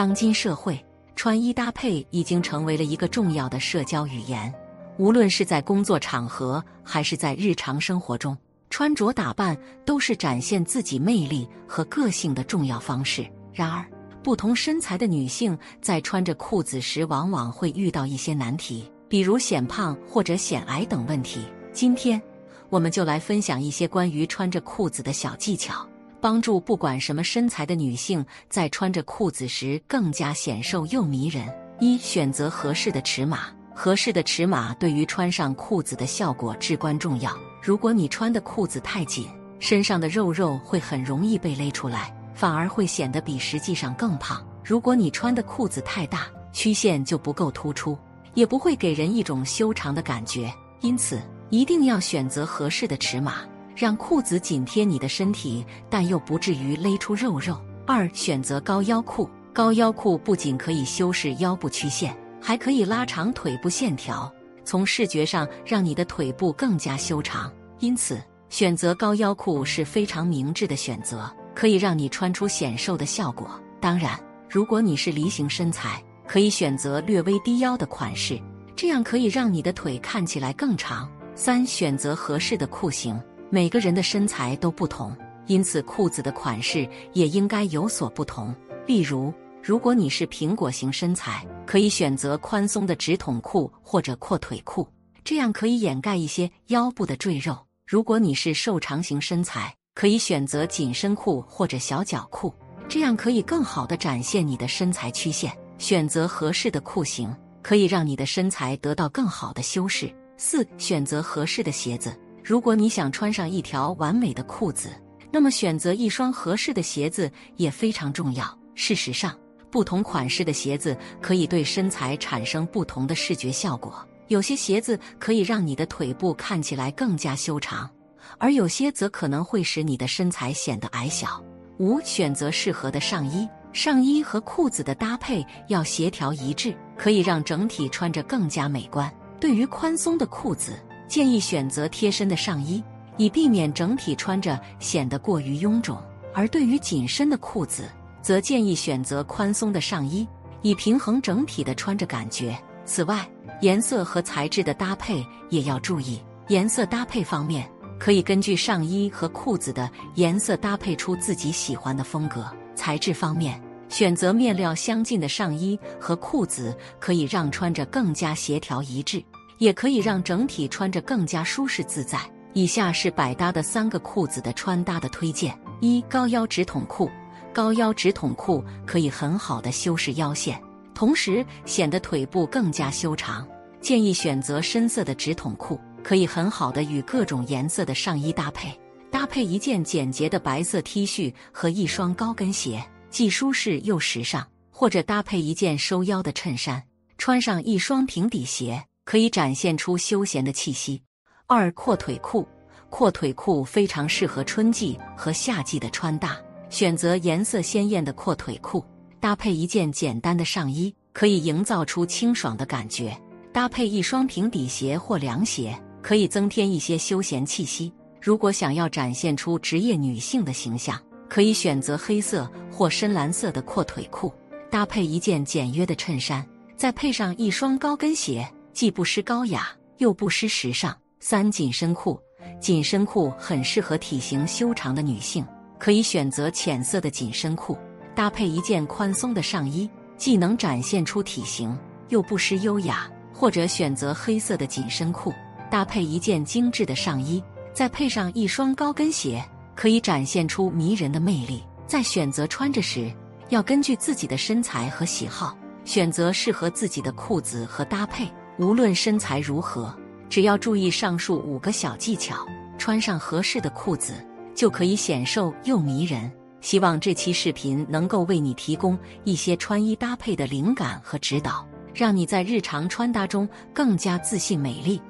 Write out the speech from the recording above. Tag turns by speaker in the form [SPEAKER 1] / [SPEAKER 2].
[SPEAKER 1] 当今社会，穿衣搭配已经成为了一个重要的社交语言。无论是在工作场合，还是在日常生活中，穿着打扮都是展现自己魅力和个性的重要方式。然而，不同身材的女性在穿着裤子时，往往会遇到一些难题，比如显胖或者显矮等问题。今天，我们就来分享一些关于穿着裤子的小技巧。帮助不管什么身材的女性在穿着裤子时更加显瘦又迷人。一、选择合适的尺码，合适的尺码对于穿上裤子的效果至关重要。如果你穿的裤子太紧，身上的肉肉会很容易被勒出来，反而会显得比实际上更胖。如果你穿的裤子太大，曲线就不够突出，也不会给人一种修长的感觉。因此，一定要选择合适的尺码。让裤子紧贴你的身体，但又不至于勒出肉肉。二、选择高腰裤。高腰裤不仅可以修饰腰部曲线，还可以拉长腿部线条，从视觉上让你的腿部更加修长。因此，选择高腰裤是非常明智的选择，可以让你穿出显瘦的效果。当然，如果你是梨形身材，可以选择略微低腰的款式，这样可以让你的腿看起来更长。三、选择合适的裤型。每个人的身材都不同，因此裤子的款式也应该有所不同。例如，如果你是苹果型身材，可以选择宽松的直筒裤或者阔腿裤，这样可以掩盖一些腰部的赘肉；如果你是瘦长型身材，可以选择紧身裤或者小脚裤，这样可以更好的展现你的身材曲线。选择合适的裤型，可以让你的身材得到更好的修饰。四、选择合适的鞋子。如果你想穿上一条完美的裤子，那么选择一双合适的鞋子也非常重要。事实上，不同款式的鞋子可以对身材产生不同的视觉效果。有些鞋子可以让你的腿部看起来更加修长，而有些则可能会使你的身材显得矮小。五、选择适合的上衣。上衣和裤子的搭配要协调一致，可以让整体穿着更加美观。对于宽松的裤子，建议选择贴身的上衣，以避免整体穿着显得过于臃肿；而对于紧身的裤子，则建议选择宽松的上衣，以平衡整体的穿着感觉。此外，颜色和材质的搭配也要注意。颜色搭配方面，可以根据上衣和裤子的颜色搭配出自己喜欢的风格。材质方面，选择面料相近的上衣和裤子，可以让穿着更加协调一致。也可以让整体穿着更加舒适自在。以下是百搭的三个裤子的穿搭的推荐：一、高腰直筒裤。高腰直筒裤可以很好的修饰腰线，同时显得腿部更加修长。建议选择深色的直筒裤，可以很好的与各种颜色的上衣搭配。搭配一件简洁的白色 T 恤和一双高跟鞋，既舒适又时尚。或者搭配一件收腰的衬衫，穿上一双平底鞋。可以展现出休闲的气息。二阔腿裤，阔腿裤非常适合春季和夏季的穿搭。选择颜色鲜艳的阔腿裤，搭配一件简单的上衣，可以营造出清爽的感觉。搭配一双平底鞋或凉鞋，可以增添一些休闲气息。如果想要展现出职业女性的形象，可以选择黑色或深蓝色的阔腿裤，搭配一件简约的衬衫，再配上一双高跟鞋。既不失高雅，又不失时尚。三紧身裤，紧身裤很适合体型修长的女性，可以选择浅色的紧身裤，搭配一件宽松的上衣，既能展现出体型，又不失优雅。或者选择黑色的紧身裤，搭配一件精致的上衣，再配上一双高跟鞋，可以展现出迷人的魅力。在选择穿着时，要根据自己的身材和喜好，选择适合自己的裤子和搭配。无论身材如何，只要注意上述五个小技巧，穿上合适的裤子就可以显瘦又迷人。希望这期视频能够为你提供一些穿衣搭配的灵感和指导，让你在日常穿搭中更加自信美丽。